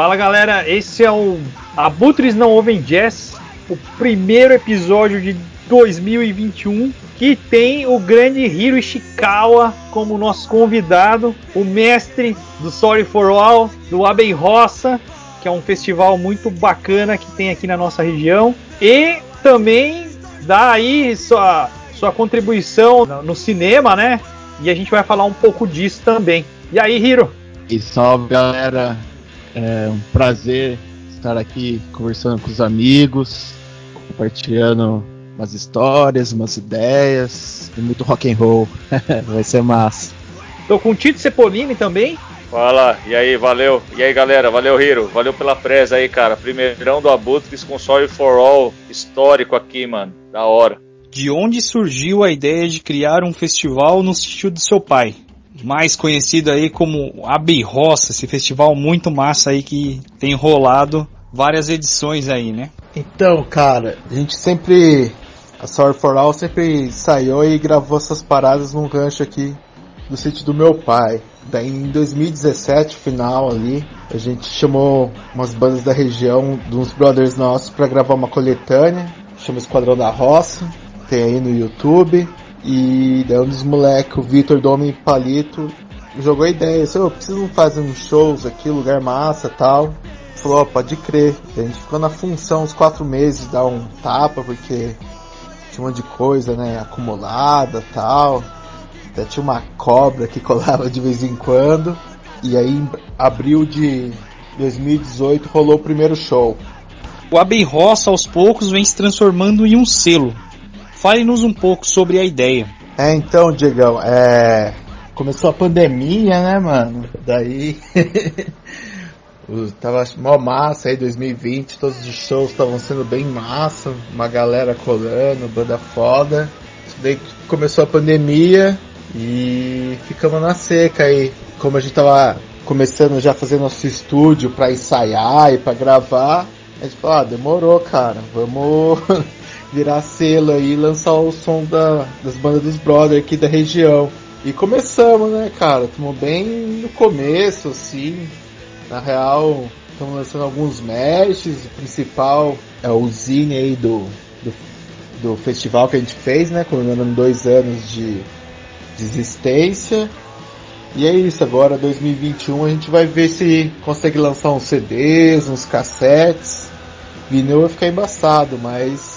Fala galera, esse é o Abutres Não Ouvem Jazz, o primeiro episódio de 2021 que tem o grande Hiro Ishikawa como nosso convidado, o mestre do Sorry for All, do Aben Roça, que é um festival muito bacana que tem aqui na nossa região, e também dá aí sua, sua contribuição no cinema, né? E a gente vai falar um pouco disso também. E aí, Hiro? E salve galera, é um prazer estar aqui conversando com os amigos, compartilhando umas histórias, umas ideias e muito rock and roll. Vai ser massa. Tô com o Tito Cepolini também. Fala, e aí, valeu. E aí, galera, valeu, Hiro. Valeu pela presa aí, cara. Primeirão do Abutres com Sorry for All histórico aqui, mano. Da hora. De onde surgiu a ideia de criar um festival no sítio do seu pai? Mais conhecido aí como Abbey Roça, esse festival muito massa aí que tem rolado várias edições aí, né? Então, cara, a gente sempre a Sorry for All sempre saiu e gravou essas paradas num rancho aqui do sítio do meu pai. Daí em 2017, final ali, a gente chamou umas bandas da região, de uns brothers nossos, para gravar uma coletânea, chama Esquadrão da Roça, tem aí no YouTube. E daí um dos moleques, o Vitor Domi Palito, jogou a ideia, assim, oh, preciso fazer uns shows aqui, lugar massa tal. Falou, oh, pode crer. a gente ficou na função uns quatro meses, dar um tapa, porque tinha um monte de coisa, né, acumulada tal. Até tinha uma cobra que colava de vez em quando. E aí, em abril de 2018, rolou o primeiro show. O Aben Roça, aos poucos, vem se transformando em um selo. Fale-nos um pouco sobre a ideia. É, então, Diegão, é... Começou a pandemia, né, mano? Daí... Tava mó massa aí 2020, todos os shows estavam sendo bem massa, uma galera colando, banda foda. Daí começou a pandemia e ficamos na seca aí. Como a gente tava começando já a fazer nosso estúdio para ensaiar e para gravar, a gente falou, ah, demorou, cara, vamos virar selo e lançar o som da, das bandas dos brothers aqui da região. E começamos, né, cara? Estamos bem no começo, assim. Na real, estamos lançando alguns meshes. O principal é o zine aí do, do, do, festival que a gente fez, né? Comemorando dois anos de, de existência. E é isso, agora 2021 a gente vai ver se consegue lançar uns CDs, uns cassetes. Vinil vai ficar embaçado, mas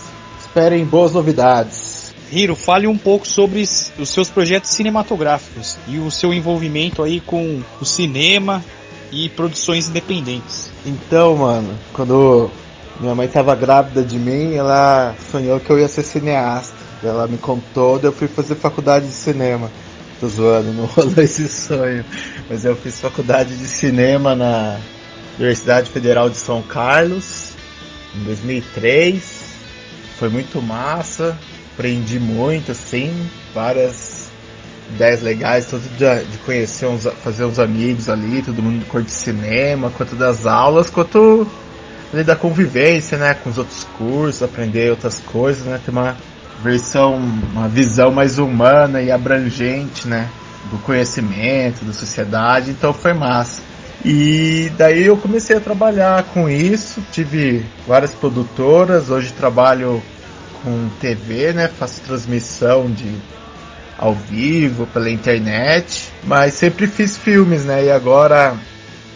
esperem boas novidades. Hiro, fale um pouco sobre os seus projetos cinematográficos e o seu envolvimento aí com o cinema e produções independentes. Então, mano, quando minha mãe tava grávida de mim, ela sonhou que eu ia ser cineasta. Ela me contou, daí eu fui fazer faculdade de cinema. Tô zoando, não rolou esse sonho. Mas eu fiz faculdade de cinema na Universidade Federal de São Carlos em 2003. Foi muito massa, aprendi muito, assim, várias ideias legais, tanto de, de conhecer uns, fazer uns amigos ali, todo mundo curte cinema, quanto das aulas, quanto ali da convivência, né, com os outros cursos, aprender outras coisas, né, ter uma versão, uma visão mais humana e abrangente, né, do conhecimento, da sociedade, então foi massa. E daí eu comecei a trabalhar com isso, tive várias produtoras, hoje trabalho com TV, né, faço transmissão de ao vivo, pela internet, mas sempre fiz filmes, né? E agora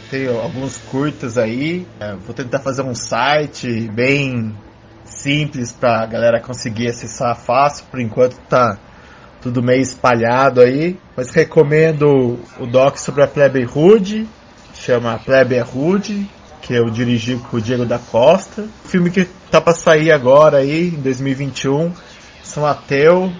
tenho alguns curtas aí. É, vou tentar fazer um site bem simples para a galera conseguir acessar fácil. Por enquanto tá tudo meio espalhado aí, mas recomendo o doc sobre a Plebe Hood, chama Plebe Hood, que eu dirigi com o Diego da Costa. filme que tá para sair agora aí em 2021, São Ateu,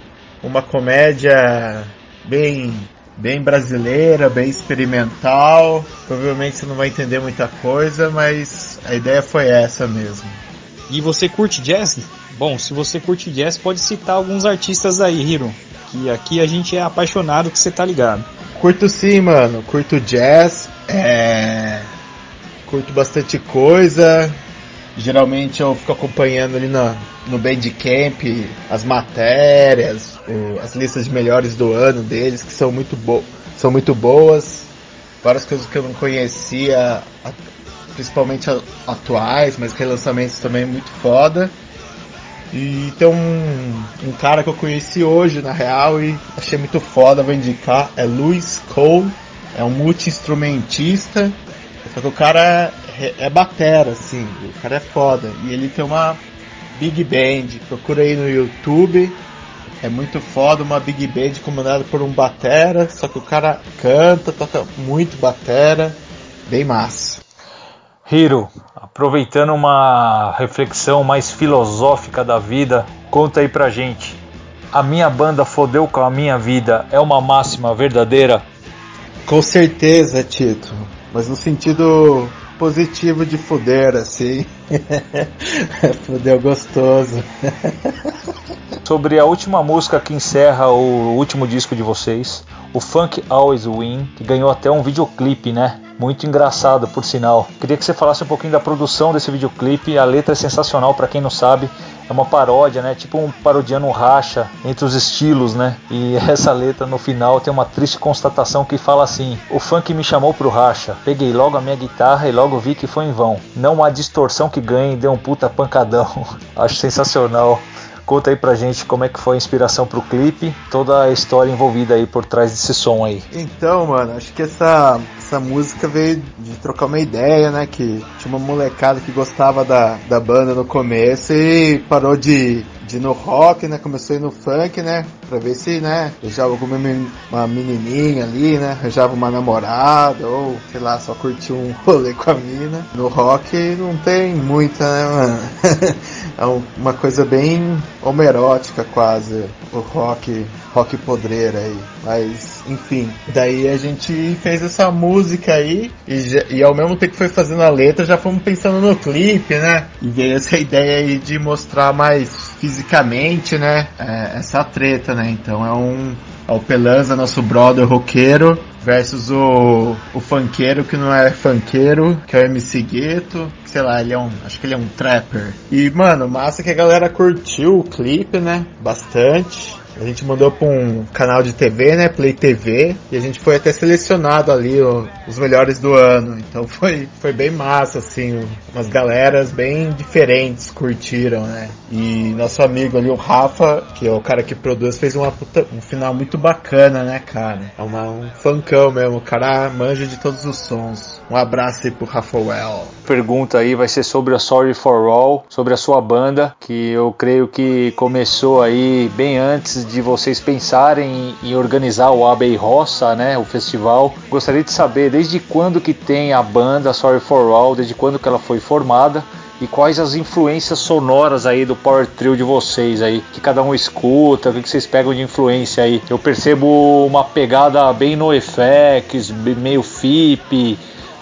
uma comédia bem bem brasileira, bem experimental. Provavelmente você não vai entender muita coisa, mas a ideia foi essa mesmo. E você curte jazz? Bom, se você curte jazz, pode citar alguns artistas aí, Hiro. Que aqui a gente é apaixonado que você tá ligado. Curto sim, mano. Curto jazz. É... Curto bastante coisa. Geralmente eu fico acompanhando ali no, no Bandcamp as matérias, o, as listas de melhores do ano deles, que são muito, bo são muito boas. Várias coisas que eu não conhecia principalmente atuais, mas relançamentos também muito foda. E tem um, um cara que eu conheci hoje, na real, e achei muito foda, vou indicar, é Louis Cole, é um multi-instrumentista, só que o cara é, é batera, assim, o cara é foda, e ele tem uma Big Band, procura aí no YouTube, é muito foda, uma Big Band comandada por um batera, só que o cara canta, toca muito batera, bem massa. Hiro, aproveitando uma reflexão mais filosófica da vida, conta aí pra gente. A minha banda fodeu com a minha vida é uma máxima verdadeira? Com certeza, Tito. Mas no sentido positivo de foder, assim. Fudeu gostoso. Sobre a última música que encerra o último disco de vocês, o Funk Always Win, que ganhou até um videoclipe, né? Muito engraçado, por sinal. Queria que você falasse um pouquinho da produção desse videoclipe. A letra é sensacional, para quem não sabe. É uma paródia, né? Tipo um parodiando um racha entre os estilos, né? E essa letra no final tem uma triste constatação que fala assim: O funk me chamou pro racha. Peguei logo a minha guitarra e logo vi que foi em vão. Não há distorção que ganhe, deu um puta pancadão. Acho sensacional. Conta aí pra gente como é que foi a inspiração pro clipe, toda a história envolvida aí por trás desse som aí. Então, mano, acho que essa, essa música veio de trocar uma ideia, né? Que tinha uma molecada que gostava da, da banda no começo e parou de, de no rock, né? Começou a ir no funk, né? Pra ver se, né? Beijava alguma uma menininha ali, né? Arranjava uma namorada ou, sei lá, só curtiu um rolê com a mina. No rock não tem muita, né, mano? é uma coisa bem homerótica quase, o rock, rock podreira aí. Mas, enfim, daí a gente fez essa música aí e, já, e ao mesmo tempo que foi fazendo a letra, já fomos pensando no clipe, né? E veio essa ideia aí de mostrar mais fisicamente, né? É, essa treta, né? Então é um é o Pelanza, nosso brother roqueiro, versus o, o funkeiro que não é funkeiro, que é o MC Gueto, sei lá, ele é um, acho que ele é um trapper. E, mano, massa que a galera curtiu o clipe, né? Bastante. A gente mandou para um canal de TV, né? Play TV. E a gente foi até selecionado ali ó, os melhores do ano. Então foi, foi bem massa, assim. Umas galeras bem diferentes curtiram, né? E nosso amigo ali, o Rafa, que é o cara que produz, fez uma puta, um final muito bacana, né, cara? É uma, um funkão mesmo. O cara manja de todos os sons. Um abraço aí pro Rafael. Pergunta aí vai ser sobre a Sorry for All, sobre a sua banda, que eu creio que começou aí bem antes de vocês pensarem em organizar o Abbey Roça, né, o festival. Gostaria de saber desde quando que tem a banda Sorry for All, desde quando que ela foi formada e quais as influências sonoras aí do Power Trio de vocês aí, que cada um escuta, o que vocês pegam de influência aí. Eu percebo uma pegada bem no effects, meio FIP,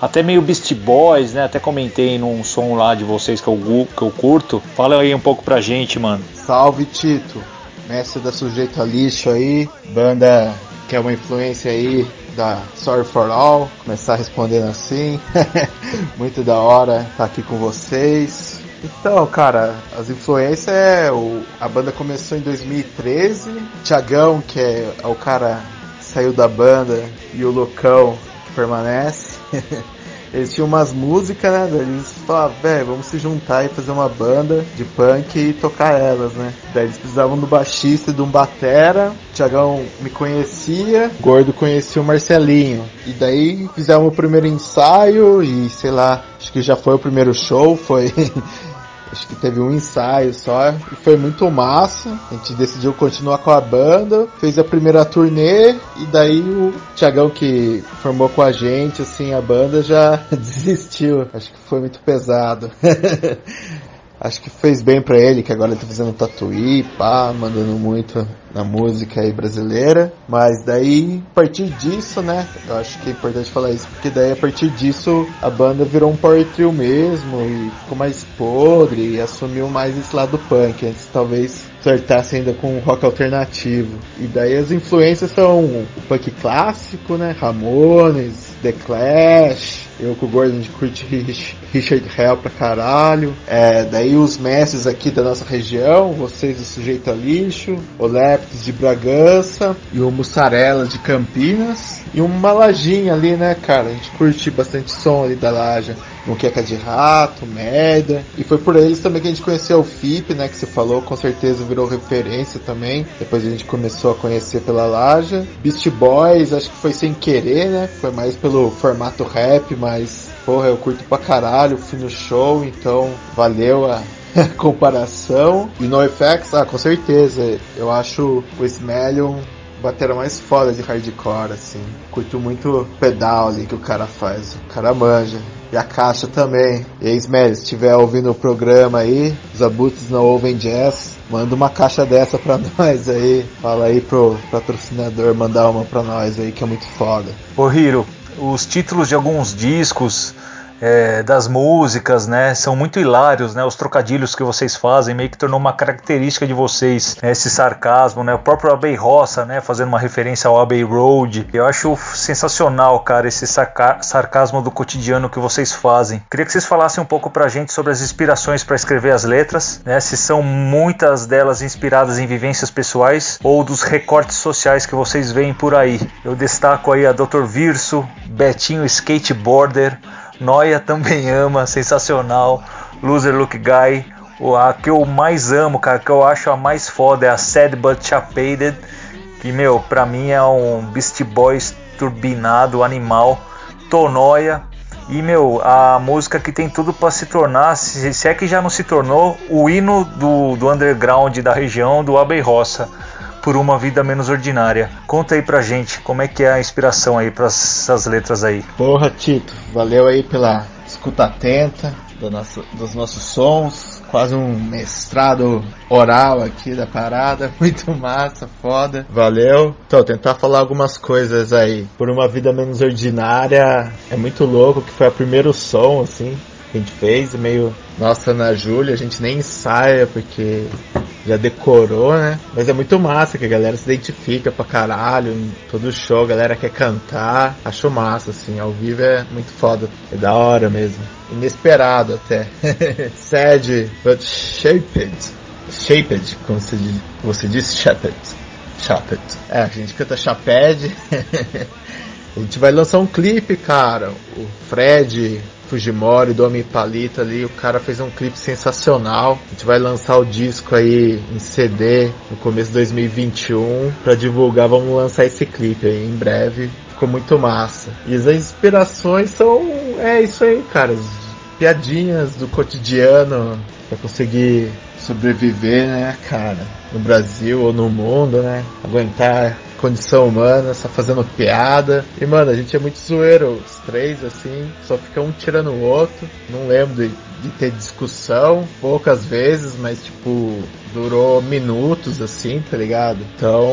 até meio Beast Boys, né? Até comentei num som lá de vocês que eu, que eu curto. Fala aí um pouco pra gente, mano. Salve, Tito mestre da Sujeito a Lixo aí, banda que é uma influência aí da Sorry for All, começar respondendo assim, muito da hora estar tá aqui com vocês. Então, cara, as influências é o, a banda começou em 2013, Tiagão, que é, é o cara que saiu da banda, e o Lucão que permanece. eles tinham umas músicas, né? Eles falavam, velho, vamos se juntar e fazer uma banda de punk e tocar elas, né? Daí eles precisavam do baixista e de um batera. O Tiagão me conhecia, o Gordo conhecia o Marcelinho. E daí fizemos o primeiro ensaio e sei lá, acho que já foi o primeiro show, foi Acho que teve um ensaio só e foi muito massa. A gente decidiu continuar com a banda, fez a primeira turnê e daí o Tiagão que formou com a gente, assim, a banda já desistiu. Acho que foi muito pesado. Acho que fez bem para ele, que agora ele tá fazendo tatuí, pá, mandando muito na música aí brasileira. Mas daí, a partir disso, né? Eu acho que é importante falar isso, porque daí a partir disso a banda virou um power trio mesmo e ficou mais podre e assumiu mais esse lado punk. Antes talvez flertasse ainda com rock alternativo. E daí as influências são o punk clássico, né? Ramones, The Clash, eu com o Gordon de curte Richard Hell pra caralho. É, daí os mestres aqui da nossa região, vocês do Sujeito a Lixo, o Leptis de Bragança e o Mussarela de Campinas. E uma lajinha ali, né, cara? A gente curte bastante som ali da laja. Muqueca de Rato, Merda. E foi por eles também que a gente conheceu o FIP, né? Que você falou, com certeza virou referência também. Depois a gente começou a conhecer pela Laja. Beast Boys, acho que foi sem querer, né? Foi mais pelo formato rap, mas porra, eu curto pra caralho, fui no show, então valeu a comparação. E no FX, ah, com certeza, eu acho o Smellion batera mais foda de hardcore, assim. Curto muito o pedal ali que o cara faz. O cara manja. E a caixa também. E aí, Smelly, se estiver ouvindo o programa aí, os abutres não ouvem jazz, manda uma caixa dessa pra nós aí. Fala aí pro patrocinador mandar uma pra nós aí, que é muito foda. Ô Hiro, os títulos de alguns discos é, das músicas, né? São muito hilários, né? Os trocadilhos que vocês fazem meio que tornou uma característica de vocês, né? esse sarcasmo, né? O próprio Abbey Roça, né? Fazendo uma referência ao Abbey Road. Eu acho sensacional, cara, esse sarcasmo do cotidiano que vocês fazem. Queria que vocês falassem um pouco pra gente sobre as inspirações para escrever as letras, né? Se são muitas delas inspiradas em vivências pessoais ou dos recortes sociais que vocês veem por aí. Eu destaco aí a Dr. Virso, Betinho Skateboarder, Noia também ama, sensacional. Loser Look Guy. A que eu mais amo, cara, que eu acho a mais foda é a Sad But Chapated. Que, meu, pra mim é um Beast Boys turbinado, animal. Tonoia. E, meu, a música que tem tudo para se tornar, se, se, é que já não se tornou, o hino do, do underground da região do Abbey Roça por uma vida menos ordinária. Conta aí pra gente como é que é a inspiração aí para essas letras aí. Porra, Tito, valeu aí pela escuta atenta do nosso, dos nossos sons. Quase um mestrado oral aqui da parada. Muito massa, foda. Valeu. Então, tentar falar algumas coisas aí. Por uma vida menos ordinária, é muito louco que foi o primeiro som, assim, que a gente fez. Meio, nossa, na Júlia, a gente nem ensaia porque já decorou, né? Mas é muito massa que a galera se identifica pra caralho. Em todo show a galera quer cantar. Acho massa, assim. Ao vivo é muito foda. É da hora mesmo. Inesperado até. Sad, but shaped. Shaped, como você, você disse, Shaped. Shaped. É, a gente canta Chaped. a gente vai lançar um clipe, cara. O Fred Fujimori, do Homem Palita ali, o cara fez um clipe sensacional. A gente vai lançar o disco aí em CD no começo de 2021 para divulgar. Vamos lançar esse clipe aí em breve. Ficou muito massa. E as inspirações são é isso aí, cara. As piadinhas do cotidiano para conseguir sobreviver, né, cara, no Brasil ou no mundo, né? Aguentar condição humana, só fazendo piada. E, mano, a gente é muito zoeiro, os três, assim, só fica um tirando o outro. Não lembro de, de ter discussão, poucas vezes, mas, tipo, durou minutos, assim, tá ligado? Então,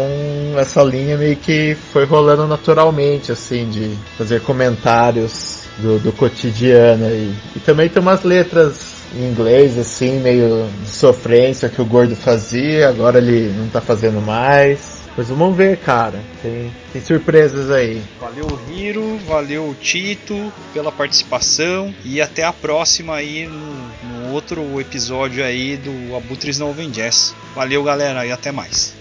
essa linha meio que foi rolando naturalmente, assim, de fazer comentários do, do cotidiano aí. E também tem umas letras em inglês, assim, meio de sofrência que o gordo fazia, agora ele não tá fazendo mais. Mas vamos ver, cara. Tem, tem surpresas aí. Valeu, Hiro. Valeu, Tito, pela participação. E até a próxima aí no, no outro episódio aí do Abutres Não Ouvem Jazz. Valeu, galera, e até mais.